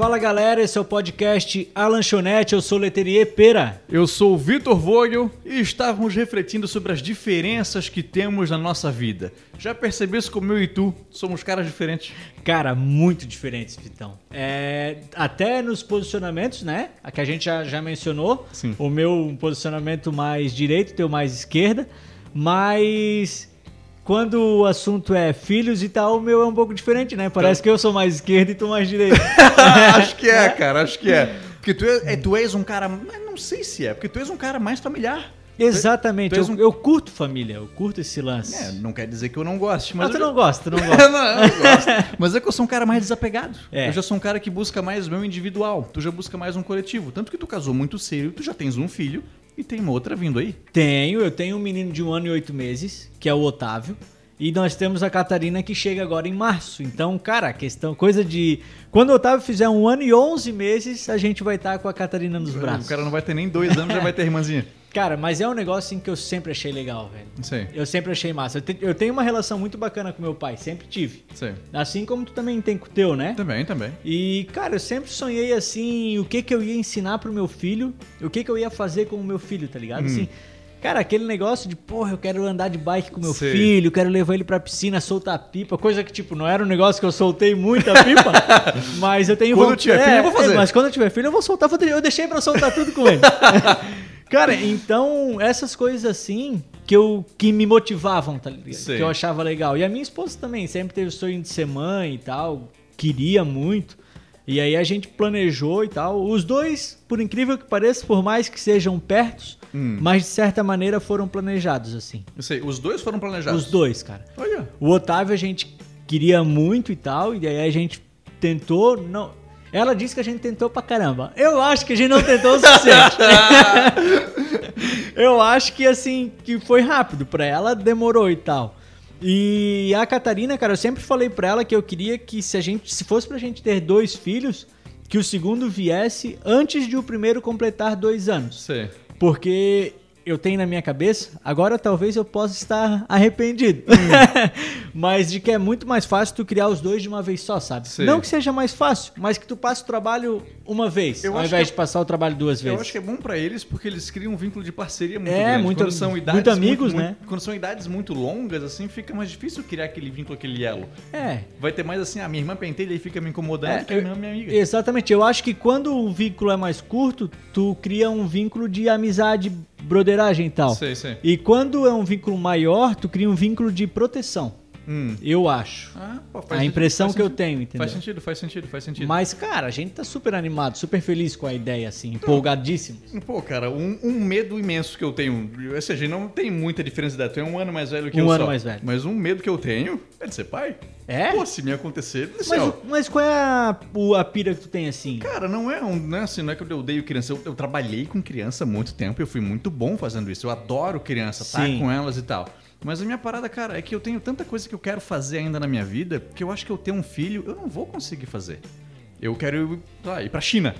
Fala galera, esse é o podcast A Lanchonete, eu sou o Leterier Pera. Eu sou o Vitor Vogel e estávamos refletindo sobre as diferenças que temos na nossa vida. Já percebesse como eu e tu somos caras diferentes? Cara, muito diferentes, Vitão. É, até nos posicionamentos, né? A que a gente já, já mencionou. Sim. O meu posicionamento mais direito, o teu mais esquerda. Mas quando o assunto é filhos e tal, o meu é um pouco diferente, né? Parece que eu sou mais esquerda e tu mais direito. acho que é, cara, acho que é. Porque tu, é, tu és um cara. Mas não sei se é, porque tu és um cara mais familiar. Exatamente, tu és eu, um- eu curto família, eu curto esse lance. É, não quer dizer que eu não goste, mas mas. tu eu- não gosta, tu não não, gosta. eu não gosto. Mas é que eu sou um cara mais desapegado. É. Eu já sou um cara que busca mais o meu individual. Tu já busca mais um coletivo. Tanto que tu casou muito cedo, tu já tens um filho e tem uma outra vindo aí. Tenho, eu tenho um menino de um ano e oito meses, que é o Otávio. E nós temos a Catarina que chega agora em março. Então, cara, a questão, coisa de. Quando o Otávio fizer um ano e onze meses, a gente vai estar com a Catarina nos braços. O cara não vai ter nem dois anos, já vai ter irmãzinha. Cara, mas é um negócio assim que eu sempre achei legal, velho. Sei. Eu sempre achei massa. Eu, te- eu tenho uma relação muito bacana com meu pai, sempre tive. Sei. Assim como tu também tem com o teu, né? Também, também. E, cara, eu sempre sonhei assim, o que que eu ia ensinar pro meu filho, o que que eu ia fazer com o meu filho, tá ligado? Assim, cara, aquele negócio de, porra, eu quero andar de bike com meu Sei. filho, quero levar ele pra piscina, soltar pipa, coisa que, tipo, não era um negócio que eu soltei muita pipa, mas eu tenho... Quando eu tiver filho, eu vou fazer. mas quando eu tiver filho, eu vou soltar, eu deixei pra soltar tudo com ele. cara, então, essas coisas assim... Que, eu, que me motivavam, tá ligado? Sei. Que eu achava legal. E a minha esposa também sempre teve o sonho de ser mãe e tal, queria muito. E aí a gente planejou e tal. Os dois, por incrível que pareça, por mais que sejam pertos, Hum. mas de certa maneira foram planejados assim. Eu sei. Os dois foram planejados. Os dois, cara. Olha. O Otávio a gente queria muito e tal, e aí a gente tentou, não. Ela disse que a gente tentou pra caramba. Eu acho que a gente não tentou o suficiente. Eu acho que assim, que foi rápido. Pra ela demorou e tal. E a Catarina, cara, eu sempre falei pra ela que eu queria que se a gente, se fosse pra gente ter dois filhos, que o segundo viesse antes de o primeiro completar dois anos. Sei. Porque eu tenho na minha cabeça, agora talvez eu possa estar arrependido. mas de que é muito mais fácil tu criar os dois de uma vez só, sabe? Sei. Não que seja mais fácil, mas que tu passe o trabalho uma vez, Eu ao invés de passar o trabalho duas Eu vezes. acho que é bom pra eles porque eles criam um vínculo de parceria muito É, grande. muito- quando são idades muito amigos, muito- né? Quando são idades muito longas, assim, fica mais difícil criar aquele vínculo, aquele elo. É. Vai ter mais assim, a minha irmã pentelha e fica me incomodando, É, que eu- a minha amiga. Exatamente. Eu acho que quando o vínculo é mais curto, tu cria um vínculo de amizade, broderagem e tal. Sei, sei. E quando é um vínculo maior, tu cria um vínculo de proteção. Hum. Eu acho. Ah, pô, A impressão que eu sentido. tenho, entendeu? Faz sentido, faz sentido, faz sentido. Mas, cara, a gente tá super animado, super feliz com a ideia, assim, empolgadíssimo. Pô, cara, um, um medo imenso que eu tenho. Ou seja, não tem muita diferença de idade. Tu é um ano mais velho que Um eu ano só. mais velho. Mas um medo que eu tenho é de ser pai. É? Pô, se me acontecer, Mas, céu. mas qual é a, a pira que tu tem, assim? Cara, não é um, não é assim, não é que eu odeio criança. Eu, eu trabalhei com criança há muito tempo, eu fui muito bom fazendo isso. Eu adoro criança, estar Sim. com elas e tal. Mas a minha parada, cara, é que eu tenho tanta coisa que eu quero fazer ainda na minha vida, que eu acho que eu ter um filho, eu não vou conseguir fazer. Eu quero sei lá, ir pra China.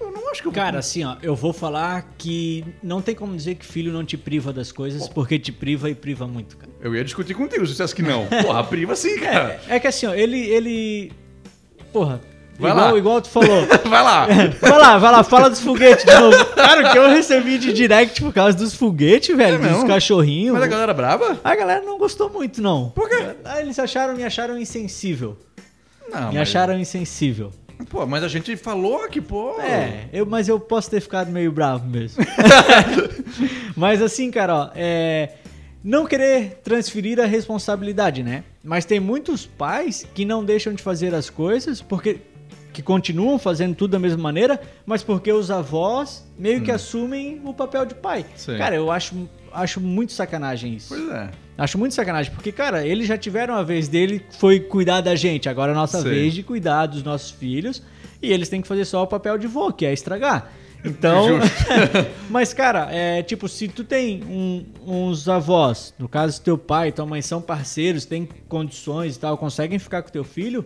Eu não acho que eu vou Cara, assim, ó, eu vou falar que não tem como dizer que filho não te priva das coisas, porque te priva e priva muito, cara. Eu ia discutir contigo se dissesse que não. Porra, priva sim, cara. É que assim, ó, ele. ele... Porra. Vai igual, lá. igual tu falou. Vai lá. vai lá, vai lá, fala dos foguetes de novo. Cara, que eu recebi de direct por causa dos foguetes, velho, É dos mesmo? cachorrinhos. Mas a galera brava? A galera não gostou muito, não. Por quê? Ah, eles acharam, me acharam insensível. Não, me mas- acharam insensível. Pô, mas a gente falou que, pô... É, eu, mas eu posso ter ficado meio bravo mesmo. mas assim, cara, ó, é, não querer transferir a responsabilidade, né? Mas tem muitos pais que não deixam de fazer as coisas porque que continuam fazendo tudo da mesma maneira, mas porque os avós meio que assumem o papel de pai. Sim. Cara, eu acho, acho muito sacanagem isso. Pois é. Acho muito sacanagem, porque, cara, eles já tiveram a vez dele, foi cuidar da gente. Agora é a nossa Sim. vez de cuidar dos nossos filhos. E eles têm que fazer só o papel de vô, que é estragar. Então. Mas, cara, é tipo, se tu tem um- uns avós, no caso teu pai e tua mãe são parceiros, têm condições e tal, conseguem ficar com teu filho,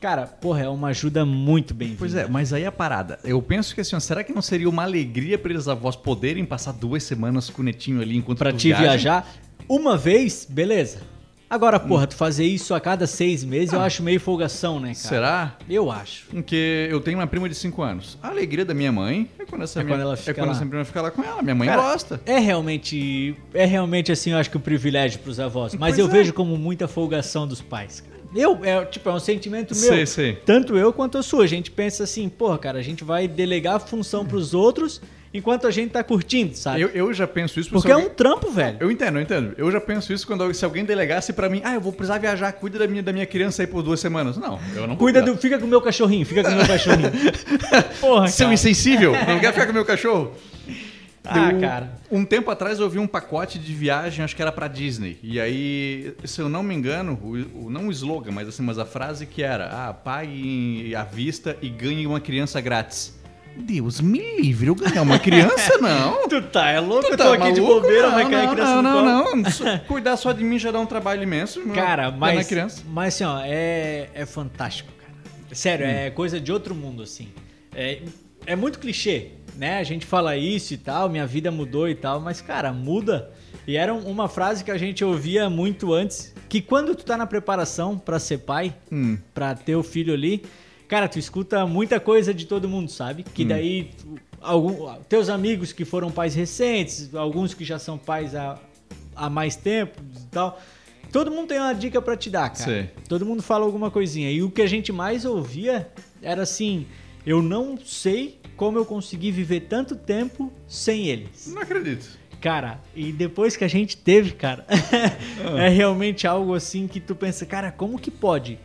cara, porra, é uma ajuda muito bem-vinda. Pois é, mas aí a parada. Eu penso que assim, ó, será que não seria uma alegria para eles avós poderem passar duas semanas com o netinho ali enquanto Pra tu te viaja? viajar uma vez, beleza. Agora, porra, tu fazer isso a cada seis meses, eu acho meio folgação, né, cara? Será? Eu acho. Porque eu tenho uma prima de 5 anos. A alegria da minha mãe é quando essa, É minha, quando ela é fica quando lá. essa prima fica lá com ela. Minha mãe Cara, gosta. É realmente, é realmente assim, eu acho que o privilégio pros avós. Mas Pois eu é. vejo como muita folgação dos pais, cara. Eu, é, tipo, é um sentimento meu. Sei, sei. Tanto eu quanto a sua. A gente pensa assim, porra, cara, a gente vai delegar a função pros outros enquanto a gente tá curtindo, sabe? Eu, eu já penso isso Porque se é alguém- um trampo, velho. Eu entendo, eu entendo. Eu já penso isso quando se alguém delegasse pra mim, ah, eu vou precisar viajar, cuida da minha, da minha criança aí por duas semanas. Não, eu não Cuida do. Fica com o meu cachorrinho, fica com o meu cachorrinho. Porra, Seu cara. insensível, não quer ficar com meu cachorro? Ah, Eu- cara. Um tempo atrás eu vi um pacote de viagem, acho que era pra Disney. E aí, se eu não me engano, o, o- não o slogan, mas assim, mas a frase que era: Ah, pague à vista e ganhe uma criança grátis. Deus me livre, eu ganhar uma criança, não. Tu tá, é louco? Tu eu tá tô aqui de maluco? bobeira, não, vai cair não, criança não, no não, não, Só- Cuidar só de mim já dá um trabalho imenso. Cara, Dá na mas, criança. mas assim, ó, é, é fantástico, cara. Sério, Hum. é coisa de outro mundo, assim. É, é muito clichê, né? A gente fala isso e tal, minha vida mudou e tal, mas, cara, muda. E era um- uma frase que a gente ouvia muito antes, que quando tu tá na preparação pra ser pai, Hum. pra ter o filho ali, cara, tu escuta muita coisa de todo mundo, sabe? Hum. Que daí, tu- algum, teus amigos que foram pais recentes, alguns que já são pais há, há mais tempo e tal. Todo mundo tem uma dica pra te dar, cara. Sei. Todo mundo fala alguma coisinha. E o que a gente mais ouvia era assim: eu não sei como eu consegui viver tanto tempo sem eles. Não acredito. Cara, e depois que a gente teve, cara, é realmente algo assim que tu pensa, cara, como que pode?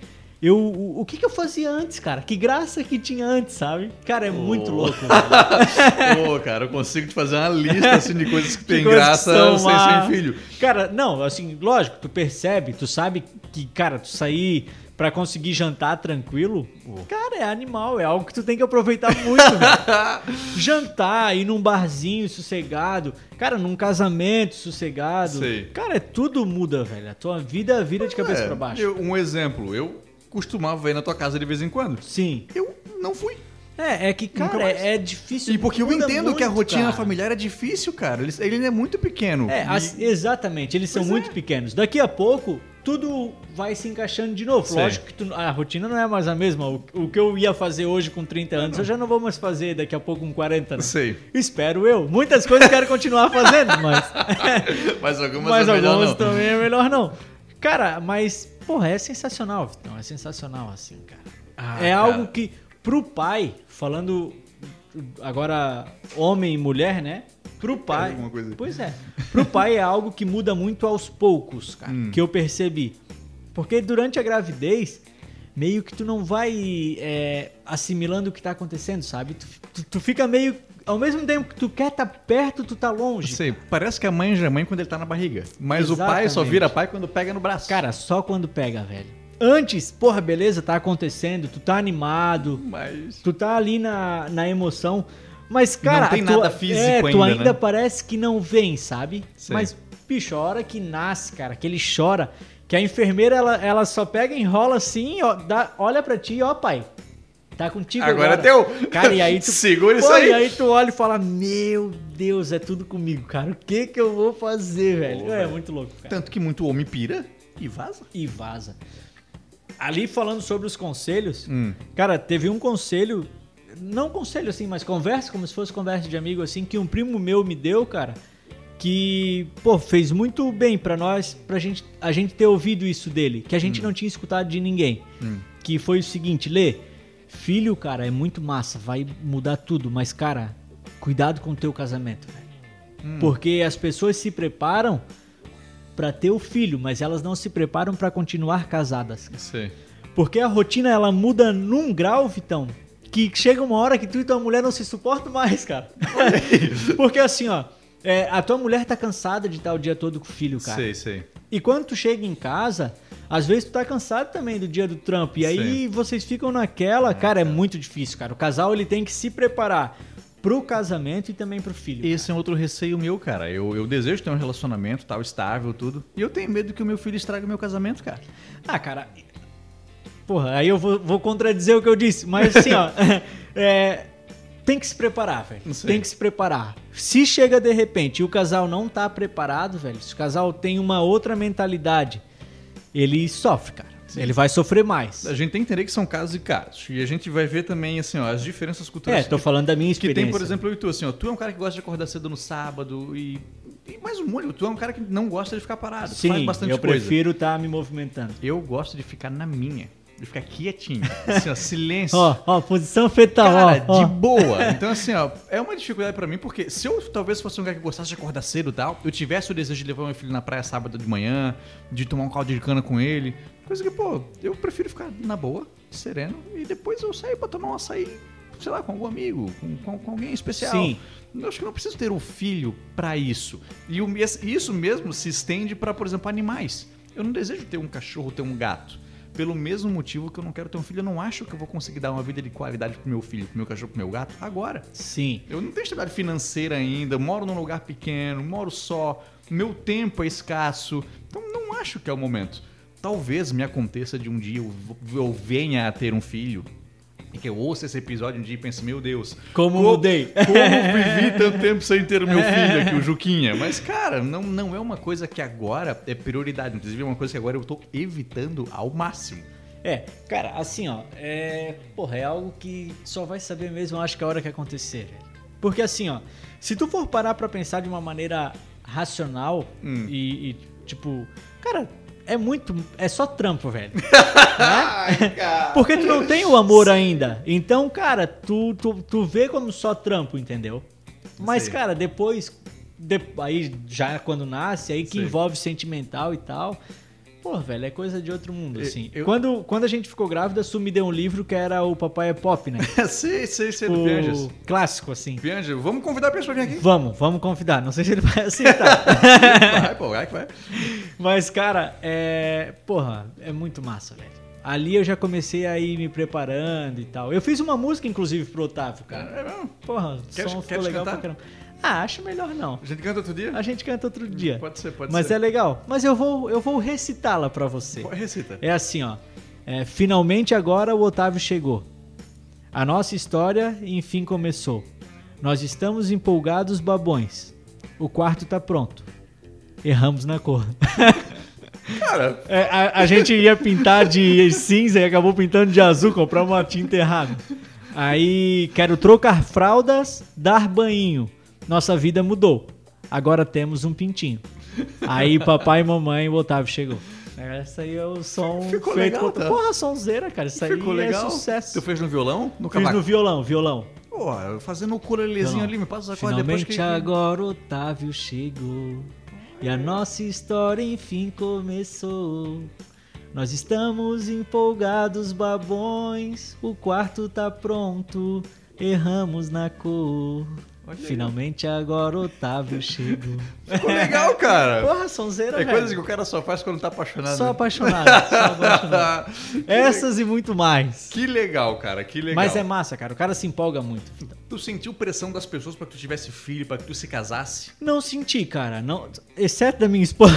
Eu, o, o que que eu fazia antes, cara? Que graça que tinha antes, sabe? Cara, é muito Oh. louco. velho. Pô, cara, eu consigo te fazer uma lista assim, de coisas que Que tem coisas que graça são sem, filho. Cara, não, assim, lógico, tu percebe, tu sabe que, cara, tu sair pra conseguir jantar tranquilo, cara, é animal, é algo que tu tem que aproveitar muito, velho. Jantar, ir num barzinho sossegado, cara, num casamento sossegado. Sei. Cara, é tudo muda, velho. A tua vida vira de cabeça É, pra baixo. eu- um exemplo, eu costumava ir na tua casa de vez em quando. Sim. Eu não fui. É, é que, cara, é, é difícil. E porque eu entendo que a muito, rotina cara. familiar é difícil, cara. Ele, ele é muito pequeno. É, E- as- exatamente, eles são Pois muito é. pequenos. Daqui a pouco, tudo vai se encaixando de novo. Sei. Lógico que tu- a rotina não é mais a mesma. O, o que eu ia fazer hoje com 30 anos, eu já não vou mais fazer daqui a pouco com 40. Não. Sei. Espero eu. Muitas coisas eu quero continuar fazendo, mas, Mas algumas mas é algumas não. também é melhor não. Cara, mas, porra, é sensacional, Vitão. É sensacional assim, cara. Ah, é cara. algo que, pro pai, falando agora homem e mulher, né? Pro pai. alguma coisa. Pois é. Pro pai é algo que muda muito aos poucos, cara. Hum. Que eu percebi. Porque durante a gravidez, meio que tu não vai é, assimilando o que tá acontecendo, sabe? Tu, tu, tu fica meio. Ao mesmo tempo que tu quer estar perto, tu tá longe. Sei, parece que a mãe já é mãe quando ele tá na barriga. Mas o pai Exatamente. só vira pai quando pega no braço. Cara, só quando pega, velho. Antes, porra, beleza, tá acontecendo, tu tá animado, mas. tu tá ali na, na emoção. Mas, cara, Não tem tua- nada físico é, tu ainda, ainda né? parece que não vem, sabe? Sei. Mas, bicho, a hora que nasce, cara, que ele chora, que a enfermeira, ela, ela só pega, enrola assim, ó, dá, olha pra ti, ó, pai. Tá contigo agora. Agora é teu. Cara, e aí tu... Segura isso Pô, aí. E aí tu olha e fala, meu Deus, é tudo comigo, cara. O que que eu vou fazer, velho? Pô, é velho. muito louco, cara. Tanto que muito homem pira e vaza. E vaza. Ali falando sobre os conselhos, Hum. cara, teve um conselho, não conselho assim, mas conversa, como se fosse conversa de amigo assim, que um primo meu me deu, cara, que, pô, fez muito bem pra nós, pra gente, a gente ter ouvido isso dele, que a gente não tinha escutado de ninguém. Hum. Que foi o seguinte, Lê, filho, cara, é muito massa, vai mudar tudo, mas, cara, cuidado com o teu casamento, velho. Hum. Porque as pessoas se preparam pra ter o filho, mas elas não se preparam pra continuar casadas. Sei. Porque a rotina ela muda num grau, Vitão, que chega uma hora que tu e tua mulher não se suportam mais, cara. Porque assim, ó, é, a tua mulher tá cansada de estar o dia todo com o filho, cara. Sei, sei. E quando tu chega em casa, às vezes tu tá cansado também do dia do trampo. E aí Sim. vocês ficam naquela, cara, é muito difícil, cara. O casal ele tem que se preparar pro casamento e também pro filho. Esse é um outro receio meu, cara. Eu, eu desejo ter um relacionamento tal, estável, tudo. E eu tenho medo que o meu filho estrague meu casamento, cara. Ah, cara. Porra, aí eu vou, vou contradizer o que eu disse, mas assim, ó. é, tem que se preparar, velho. Tem que se preparar. Se chega de repente e o casal não tá preparado, velho, se o casal tem uma outra mentalidade ele sofre, cara. Ele vai sofrer mais. A gente tem que entender que são casos e casos. E a gente vai ver também, assim, ó, as diferenças culturais. É, tô falando da minha Que experiência. tem, por exemplo, eu e tu, assim, ó, tu é um cara que gosta de acordar cedo no sábado e. E mais um monte, tu é um cara que não gosta de ficar parado, Sim, faz bastante eu coisa. prefiro estar me movimentando. Eu gosto de ficar na minha, de ficar quietinho, assim, ó, silêncio. Ó, ó, posição fetal, Cara, ó, ó. de boa. Então, assim, ó, é uma dificuldade pra mim, porque se eu talvez fosse um cara que gostasse de acordar cedo e tal, eu tivesse o desejo de levar meu filho na praia sábado de manhã, de tomar um caldo de cana com ele, coisa que, pô, eu prefiro ficar na boa, sereno, e depois eu sair pra tomar um açaí, sei lá, com algum amigo, com, com, com alguém especial. Sim. Eu acho que eu não preciso ter um filho pra isso. E o isso mesmo se estende pra, por exemplo, animais. Eu não desejo ter um cachorro, ter um gato. Pelo mesmo motivo que eu não quero ter um filho, eu não acho que eu vou conseguir dar uma vida de qualidade pro meu filho, pro meu cachorro, pro meu gato, agora. Sim. Eu não tenho estabilidade financeira ainda, moro num lugar pequeno, moro só, meu tempo é escasso, então não acho que é o momento. Talvez me aconteça de um dia eu, eu venha a ter um filho e que eu ouça esse episódio um dia e pense, meu Deus, Como co- mudei. Como vivi tanto tempo sem ter o meu filho aqui, o Juquinha. Mas, cara, não, não é uma coisa que agora é prioridade. Inclusive, é uma coisa que agora eu tô evitando ao máximo. É, cara, assim, ó, é, porra, é algo que só vai saber mesmo, acho que a hora que acontecer. Porque assim, ó, se tu for parar pra pensar de uma maneira racional Hum. e, e, tipo, cara, é muito, é só trampo, velho. Ai, cara. Porque tu não tem o amor ainda. Então, cara, tu, tu, tu vê como só trampo, entendeu? Mas, Sei. cara, depois, de- aí já quando nasce, aí que Sei. envolve sentimental e tal. Pô, velho, é coisa de outro mundo, assim. eu- Quando, quando a gente ficou grávida, Su me deu um livro que era o Papai é Pop, né? sei, sei, sei do Pianges. clássico, assim. Pianges, vamos convidar a pessoa pra vir aqui. Vamos, vamos convidar. Não sei se ele vai aceitar. Vai, pô, vai que vai. Mas, cara, é. Porra, é muito massa, velho. Ali eu já comecei a ir me preparando e tal. Eu fiz uma música, inclusive, pro Otávio, cara. É mesmo? Porra, o Quer- som quer ficou legal cantar? pra caramba. Ah, acho melhor não. A gente canta outro dia? A gente canta outro dia. Pode ser, pode Mas ser. é legal. Mas eu vou, eu vou recitá-la pra você. Recita. É assim, ó. É, finalmente agora o Otávio chegou. A nossa história enfim começou. Nós estamos empolgados, babões. O quarto tá pronto. Erramos na cor. Cara, É, a, a gente ia pintar de cinza e acabou pintando de azul, comprar uma tinta errada. Aí, quero trocar fraldas, dar banho. Nossa vida mudou. Agora temos um pintinho. Aí, papai e mamãe, o Otávio chegou. Essa aí é o som Ficou feito legal, com... tá? Porra, sonzeira, cara. Isso ficou aí legal. é sucesso. Tu fez no violão? No Fiz cavaco? no violão, violão. Pô, fazendo o ukulelezinho Violão. ali, me passa os acordes depois Finalmente que... agora o Otávio chegou e a nossa história enfim começou. Nós estamos empolgados, babões. O quarto tá pronto, erramos na cor. Finalmente agora o Otávio chegou. Ficou legal, cara. Porra, sonzeira, é velho. coisa que o cara só faz quando tá apaixonado. Só apaixonado, só apaixonado. Essas e muito mais. Que legal, cara, que legal. Mas é massa, cara. O cara se empolga muito. Tu sentiu pressão das pessoas pra que tu tivesse filho, pra que tu se casasse? Não senti, cara. Não, exceto da minha esposa.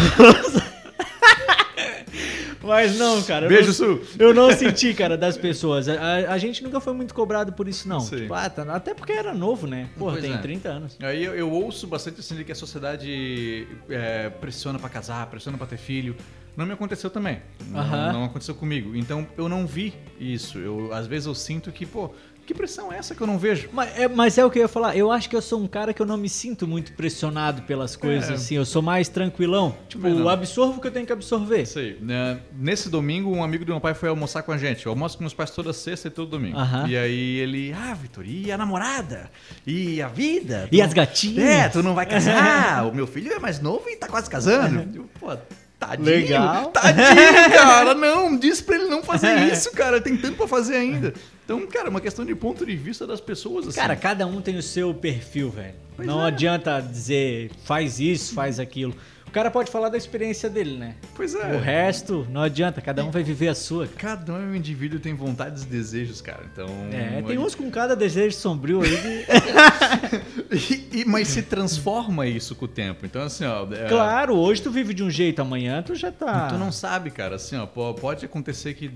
Mas não, cara. eu Beijo, não, Su. Eu não senti, cara, das pessoas. A, a- a gente nunca foi muito cobrado por isso, não. Sim. Tipo, ah, tá- até porque era novo, né? Porra, Pois tem é. 30 anos. Aí eu, eu ouço bastante assim de que a sociedade é, pressiona pra casar, pressiona pra ter filho. Não me aconteceu também. Não, Aham. não aconteceu comigo. Então eu não vi isso. Eu, às vezes eu sinto que, pô, que pressão é essa que eu não vejo? Mas é, mas é o que eu ia falar. Eu acho que eu sou um cara que eu não me sinto muito pressionado pelas coisas, É. assim. Eu sou mais tranquilão. Tipo, não. absorvo o que eu tenho que absorver. Sei. né, Nesse domingo, um amigo do meu pai foi almoçar com a gente. Eu almoço com meus pais toda sexta e todo domingo. E aí ele, ah, Vitor, e a namorada? E a vida? E Tu- as gatinhas? É, tu não vai casar? o meu filho é mais novo e tá quase casando. Eu, Pô, tadinho. Legal. Tadinho, cara. Não, diz pra ele não fazer isso, cara. Tem tanto pra fazer ainda. Então, cara, é uma questão de ponto de vista das pessoas, assim. Cara, cada um tem o seu perfil, velho. Pois não é. adianta dizer faz isso, faz aquilo. O cara pode falar da experiência dele, né? pois é. O resto, não adianta, cada um vai viver a sua. cara. Cada um é um indivíduo e tem vontades e desejos, cara. Então. É, tem uns com cada desejo sombrio aí que... E- e- mas se transforma isso com o tempo. Então, assim, ó. é, Claro, hoje tu vive de um jeito, amanhã tu já tá... Tu não sabe, cara, assim, ó, pode acontecer que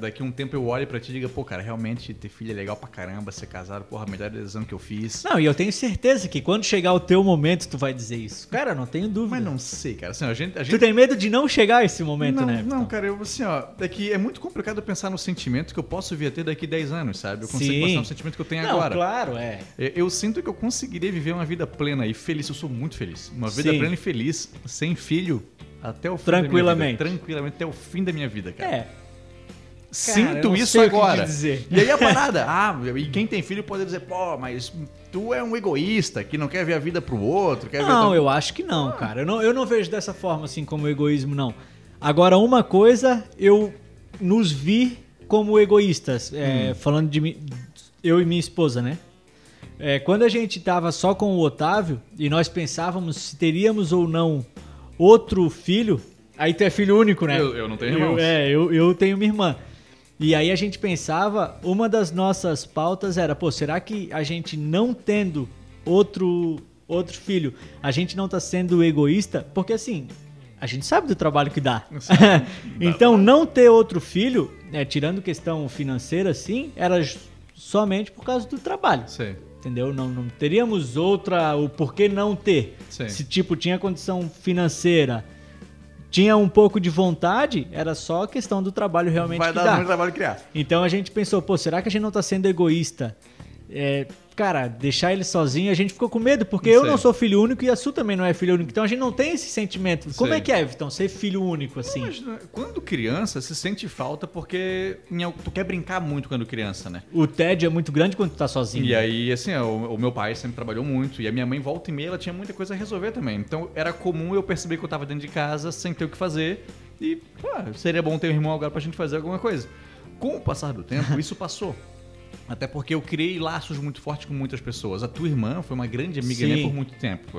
daqui a um tempo eu olhe pra ti e diga, pô, cara, realmente ter filho é legal pra caramba, ser casado, porra, a melhor decisão que eu fiz. Não, e eu tenho certeza que quando chegar o teu momento tu vai dizer isso. Cara, não tenho dúvida. Mas não sei, cara. Assim, a gente, a Tu gente tem medo de não chegar a esse momento, não, né? não, cara, eu assim, ó, é que é muito complicado pensar no sentimento que eu posso vir a ter daqui 10 anos, sabe? Eu consigo Sim. passar no sentimento que eu tenho Não, agora. claro, é. Eu, eu sinto que eu conseguiria viver uma vida plena e feliz. Eu sou muito feliz. Uma vida Sim. plena e feliz, sem filho, até o fim Tranquilamente. da minha vida. Tranquilamente, até o fim da minha vida, cara. É. eu Sinto não isso agora. E aí a parada, ah, e quem tem filho pode dizer, pô, mas tu é um egoísta que não quer ver a vida pro outro, quer ver Não, tua- eu acho que não, cara. Eu não, eu não vejo dessa forma, assim, como egoísmo, não. Agora, uma coisa, eu nos vi como egoístas. é, Hum. Falando de mim, eu e minha esposa, né? É, quando a gente tava só com o Otávio e nós pensávamos se teríamos ou não outro filho, aí tu é filho único, né? Eu- eu não tenho Eu- irmãos. É, eu, eu tenho minha irmã. E aí a gente pensava, uma das nossas pautas era, pô, será que a gente não tendo outro outro filho, a gente não tá sendo egoísta? Porque assim, a gente sabe do trabalho que dá. então, não ter outro filho, né, tirando questão financeira, assim, era somente por causa do trabalho. Sei. Entendeu? Não, não teríamos outra. O porquê não ter. Sim. Se, tipo, tinha condição financeira, tinha um pouco de vontade, era só questão do trabalho realmente Vai que dar dá. muito trabalho criar. Então a gente pensou, pô, será que a gente não tá sendo egoísta? É, cara, deixar ele sozinho, a gente ficou com medo, porque eu não sou filho único e a Su também não é filho único. Então a gente não tem esse sentimento. Como Sei. é que é, Vitão, ser filho único assim? Mas, né, quando criança, se sente falta porque tu quer brincar muito quando criança, né? O tédio é muito grande quando tu tá sozinho. E aí, assim, o, o meu pai sempre trabalhou muito e a minha mãe volta e meia ela tinha muita coisa a resolver também. Então era comum eu perceber que eu tava dentro de casa sem ter o que fazer e pô, seria bom ter um irmão agora pra gente fazer alguma coisa. Com o passar do tempo, isso passou. Até porque eu criei laços muito fortes com muitas pessoas. A tua irmã foi uma grande amiga Sim. minha por muito tempo.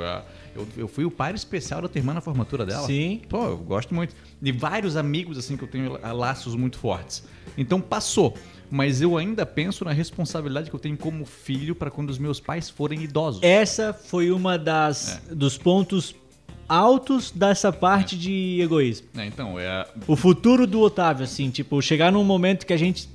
Eu, eu fui o par especial da tua irmã na formatura dela. Sim. Pô, eu gosto muito. E vários amigos, assim, que eu tenho laços muito fortes. Então passou. Mas eu ainda penso na responsabilidade que eu tenho como filho para quando os meus pais forem idosos. Essa foi uma das É. dos pontos altos dessa parte de egoísmo. É, então, é. O futuro do Otávio, assim, tipo, chegar num momento que a gente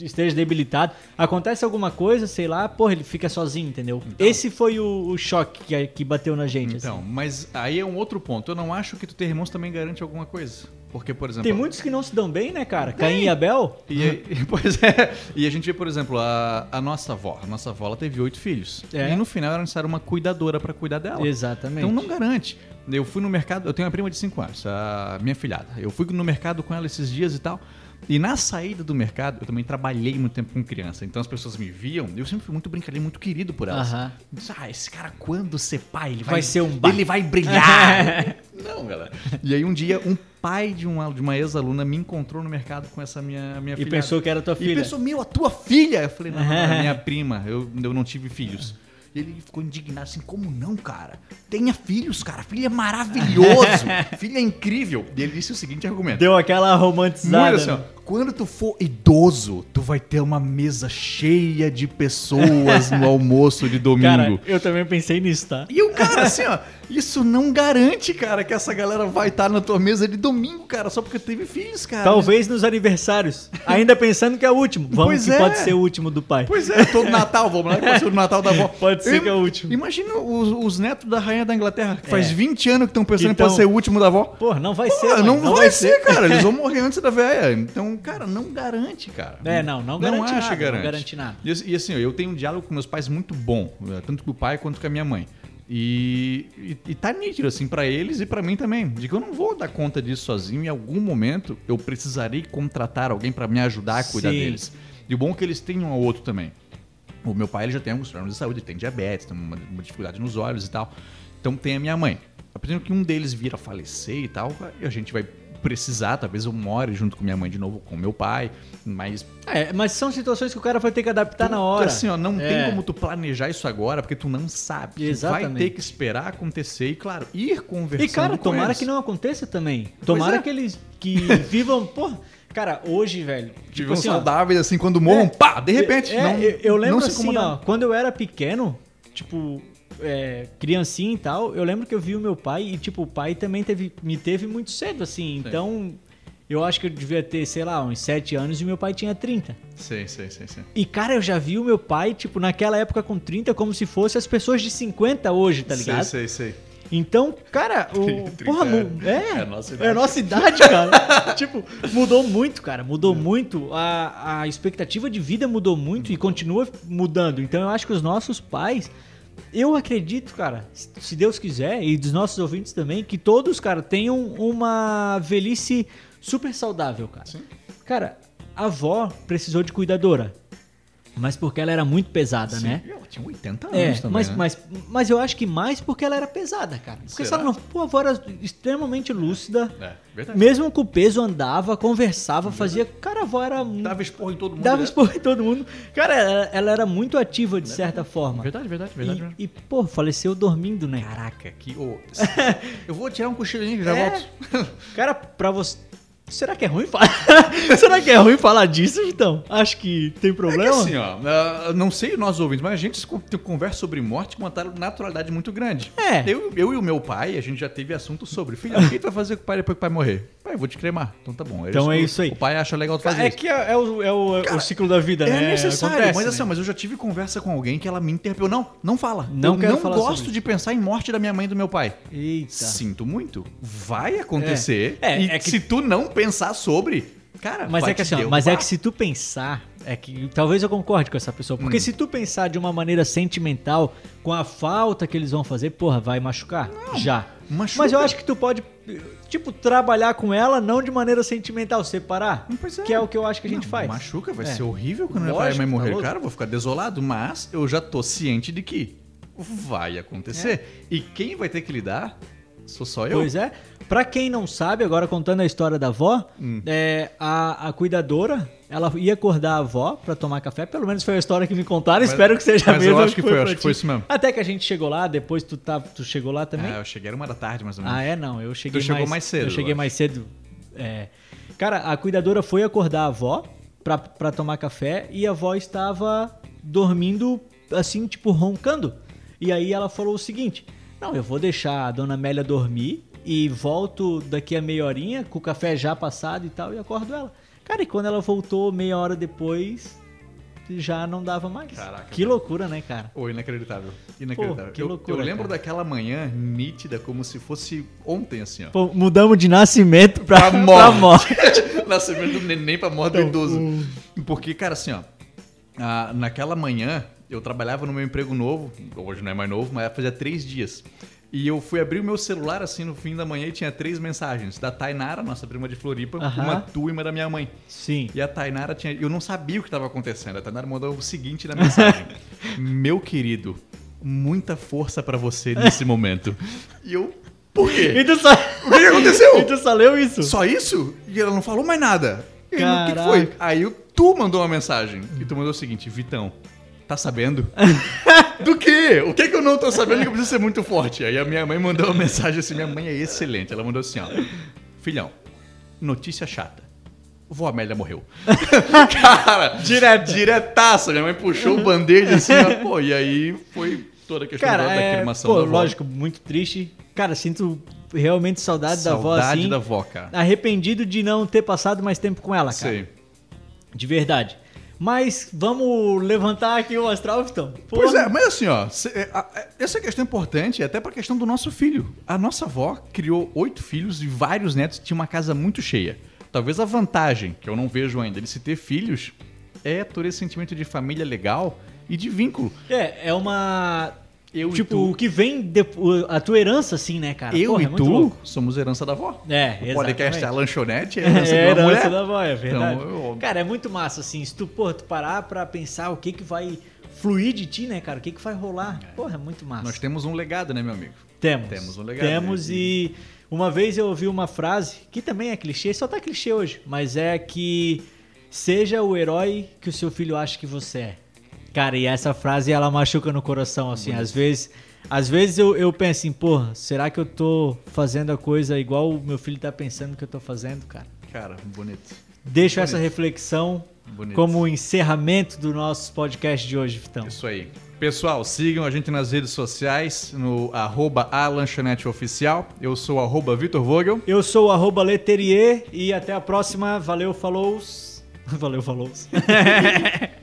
esteja debilitado, acontece alguma coisa, sei lá, porra, ele fica sozinho, entendeu? Esse foi o, o choque que, que bateu na gente, Então, assim. mas aí é um outro ponto. Eu não acho que tu ter irmãos também garante alguma coisa. Porque, por exemplo. Tem muitos que não se dão bem, né, cara? Caim e Abel? E, aí- pois é. E a gente vê, por exemplo, a, a nossa avó. A nossa avó ela teve oito filhos. É. E no final era necessário uma cuidadora para cuidar dela. Exatamente. Então não garante. Eu fui no mercado, eu tenho uma prima de 5 anos, a minha filhada. Eu fui no mercado com ela esses dias e tal. E na saída do mercado, eu também trabalhei muito tempo com criança. Então as pessoas me viam, eu sempre fui muito brincalhão, muito querido por elas. Eu disse, ah, esse cara quando ser pai, ele vai, Vai ser um ba- Ele vai brilhar. não, galera. E aí um dia, um pai de uma, de uma ex-aluna me encontrou no mercado com essa minha, minha E filhada. pensou que era tua E filha. pensou, meu, a tua filha? Eu falei, não, não, é minha prima, eu, eu não tive filhos. E ele ficou indignado assim, como não, cara? Tenha filhos, cara. Filho é maravilhoso. filho é incrível. E ele disse o seguinte argumento. Deu aquela romantizada. Muito assim, ó, né? Quando tu for idoso, tu vai ter uma mesa cheia de pessoas no almoço de domingo. Cara, eu também pensei nisso, tá? E o cara, assim, ó, isso não garante, cara, que essa galera vai estar na tua mesa de domingo, cara, só porque teve filhos, cara. Talvez nos aniversários. Ainda pensando que é o último. Vamos Pois que é. pode ser o último do pai. Pois é, todo Natal, vamos lá, que pode ser o Natal da avó. Pode ser que é o último. Imagina os, os netos da rainha da Inglaterra, que faz É. 20 anos que estão pensando Então- em pode ser o último da avó. Porra, não vai Pô, ser. mãe, não, vai, ser, cara. Eles vão morrer antes da velha. Então, cara, não garante, cara. É, não, não garante acho nada, que garante. não garante nada. E, e assim, eu tenho um diálogo com meus pais muito bom, eh, tanto com o pai quanto com a minha mãe. E, e, e tá nítido, assim, pra eles e pra mim também. De que eu não vou dar conta disso sozinho. Em algum momento eu precisarei contratar alguém pra me ajudar a cuidar Sim. deles. E o bom é que eles tenham um ao outro também. O meu pai ele já tem alguns problemas de saúde, ele tem diabetes, tem uma, uma dificuldade nos olhos e tal. Então tem a minha mãe. A partir que um deles vir a falecer e tal, a gente vai precisar, talvez eu more junto com minha mãe de novo, com meu pai, mas É, mas são situações que o cara vai ter que adaptar na hora. assim, ó, não É. tem como tu planejar isso agora, porque tu não sabe. Tu vai Exatamente. ter que esperar acontecer e, claro, ir conversando E, cara, tomara eles. que não aconteça também. Tomara é. que eles que vivam. Porra, cara, hoje, velho. Tipo Vivam assim, ó, saudáveis, assim, quando morram, É, pá, de repente. é, não, eu, eu lembro assim, ó, quando eu era pequeno, tipo, é, criancinha e tal, eu lembro que eu vi o meu pai e, tipo, o pai também teve, me teve muito cedo, assim. Então, eu acho que eu devia ter, sei lá, uns 7 anos e meu pai tinha 30. Sei, sei, sei, sei. E, cara, eu já vi o meu pai, tipo, naquela época com 30, como se fosse as pessoas de 50 hoje, tá ligado? Sei, sei, sei. Então, cara, o. 30 Porra, é, É a nossa é idade. a nossa idade, cara. tipo, mudou muito, cara. Mudou muito. A, a expectativa de vida mudou muito e continua mudando. Então eu acho que os nossos pais. Eu acredito, cara, se Deus quiser, e dos nossos ouvintes também, que todos, cara, tenham uma velhice super saudável, cara. Sim. Cara, a avó precisou de cuidadora. Mas porque ela era muito pesada, né? Sim, Ela tinha 80 anos É, também, mas, né? mas, mas eu acho que mais porque ela era pesada, cara. Porque se Será? ela não. Avó era extremamente lúcida. É, verdade. Mesmo com o peso, andava, conversava, fazia. Cara, a avó era. Dava esporro em todo mundo. Dava né? expor em todo mundo. Cara, ela, ela era muito ativa de certa forma. Verdade, verdade, verdade. E, e, pô, faleceu dormindo, né? Caraca, que. ô, eu vou tirar um cochilinho, já É. volto. Cara, pra você. Será que é ruim falar? Será que é ruim falar disso, então? Acho que tem É que problema. assim, ó, ah, não sei nós ouvintes, mas a gente co- conversa sobre morte com uma naturalidade muito grande. É. Eu, eu e o meu pai, a gente já teve assunto sobre. Filho, o que tu vai fazer com o pai depois que o pai morrer? Pai, eu vou te cremar. Então tá bom. Então é isso aí. O pai acha legal tu fazer é isso. que é, é o, é o- é o ciclo da vida, É né? necessário, Acontece, mas assim, né? mas eu já tive conversa com alguém que ela me interrompeu. Não, não fala. Não eu quero não falar gosto de pensar em morte da minha mãe e do meu pai. Eita. Sinto muito. Vai acontecer. É, e é que- se tu não pensar sobre, cara, Mas é que assim, ó, mas é que se tu pensar, é que talvez eu concorde com essa pessoa, porque Hum. se tu pensar de uma maneira sentimental, com a falta que eles vão fazer, porra, vai machucar? Já. machuca. Mas eu acho que tu pode, tipo, trabalhar com ela não de maneira sentimental, separar. É. Que é o que eu acho que a gente Não, faz. Machuca, vai É. ser horrível quando Lógico, e mãe tá morrer. louco. cara, eu vou ficar desolado, mas eu já tô ciente de que vai acontecer. E quem vai ter que lidar sou só eu. Pois é. Pra quem não sabe, agora contando a história da avó, Hum. é, a, a cuidadora, ela ia acordar a avó pra tomar café. Pelo menos foi a história que me contaram. Mas- Espero que seja a mas eu acho que foi, acho que foi isso mesmo. Até que a gente chegou lá, depois tu, tá, tu chegou lá também. Ah, eu cheguei uma da tarde, mais ou menos. Ah, é? Não, eu cheguei Tu chegou mais cedo, Eu cheguei eu mais cedo. É. Cara, a cuidadora foi acordar a avó pra, pra tomar café e a avó estava dormindo, assim, tipo, roncando. E aí ela falou o seguinte: Não, eu vou deixar a dona Amélia dormir e volto daqui a meia horinha, com o café já passado e tal, e acordo ela. Cara, e quando ela voltou meia hora depois, já não dava mais. Caraca, que loucura, né, cara? Ô, inacreditável. Inacreditável. que Eu- loucura, eu, lembro cara. daquela manhã nítida, como se fosse ontem, assim, ó. Pô, mudamos de nascimento pra, Pra pra morte. morte. Nascimento do neném pra morte do Então, idoso. o- Porque, cara, assim, ó. naquela manhã, eu trabalhava no meu emprego novo. Hoje não é mais novo, mas fazia três dias. E eu fui abrir o meu celular, assim, no fim da manhã e tinha três mensagens. Da Tainara, nossa prima de Floripa, Aham. uma tua e uma da minha mãe. Sim. E a Tainara tinha. Eu não sabia o que estava acontecendo. A Tainara mandou o seguinte na mensagem: Meu querido, muita força pra você nesse momento. E eu. Por E quê? tu só, O que aconteceu? e tu só leu isso? Só isso? E ela não falou mais nada. E aí, o que que, foi? Aí tu mandou uma mensagem. E tu mandou o seguinte: Vitão, tá sabendo? Do quê? O que que eu não tô sabendo que eu preciso ser muito forte? Aí a minha mãe mandou uma mensagem assim: Minha mãe é excelente. Ela mandou assim: ó. Filhão, notícia chata. Vó Amélia morreu. Cara, Direto. diretaça. Minha mãe puxou o band-aid assim, ó, pô, e aí foi toda a questão Cara, da, da é, cremação pô, da avó. lógico, muito triste. Cara, sinto realmente saudade, da avó, Saudade assim. da avó, cara. Arrependido de não ter passado mais tempo com ela, cara. Sei. De verdade. Mas vamos levantar aqui o astral. Pois Porra. é, mas assim, ó, é, é, essa questão é importante até pra questão do nosso filho. A nossa avó criou oito filhos e vários netos, tinha uma casa muito cheia. Talvez a vantagem, que eu não vejo ainda, de se ter filhos, é todo esse sentimento de família legal e de vínculo. É, é uma. Eu tipo, o que vem de, a tua herança, assim, né, cara? eu Porra, e é tu louco. somos herança da avó. É, O podcast exatamente. A Lanchonete é É herança herança mulher. da avó, é verdade. Então, eu- Cara, é muito massa, assim. Se tu, porra, tu parar pra pensar o que que vai fluir de ti, né, cara? O que que vai rolar. Porra, é muito massa. Nós temos um legado, né, meu amigo? Temos. Temos um legado, Temos né? e uma vez eu ouvi uma frase, que também é clichê, só tá clichê hoje, mas é que seja o herói que o seu filho acha que você é. Cara, e essa frase ela machuca no coração, assim, às vezes. Às vezes eu, eu penso assim, porra, será que eu tô fazendo a coisa igual o meu filho tá pensando que eu tô fazendo, cara? Cara, bonito. Deixo Bonito. essa reflexão Bonito. como encerramento do nosso podcast de hoje, Vitão. Isso aí. Pessoal, sigam a gente nas redes sociais, no arroba a lanchonete oficial. Eu sou o arroba Vitor Vogel. Eu sou o arroba Leterier e até a próxima. Valeu, falou. Valeu, falou.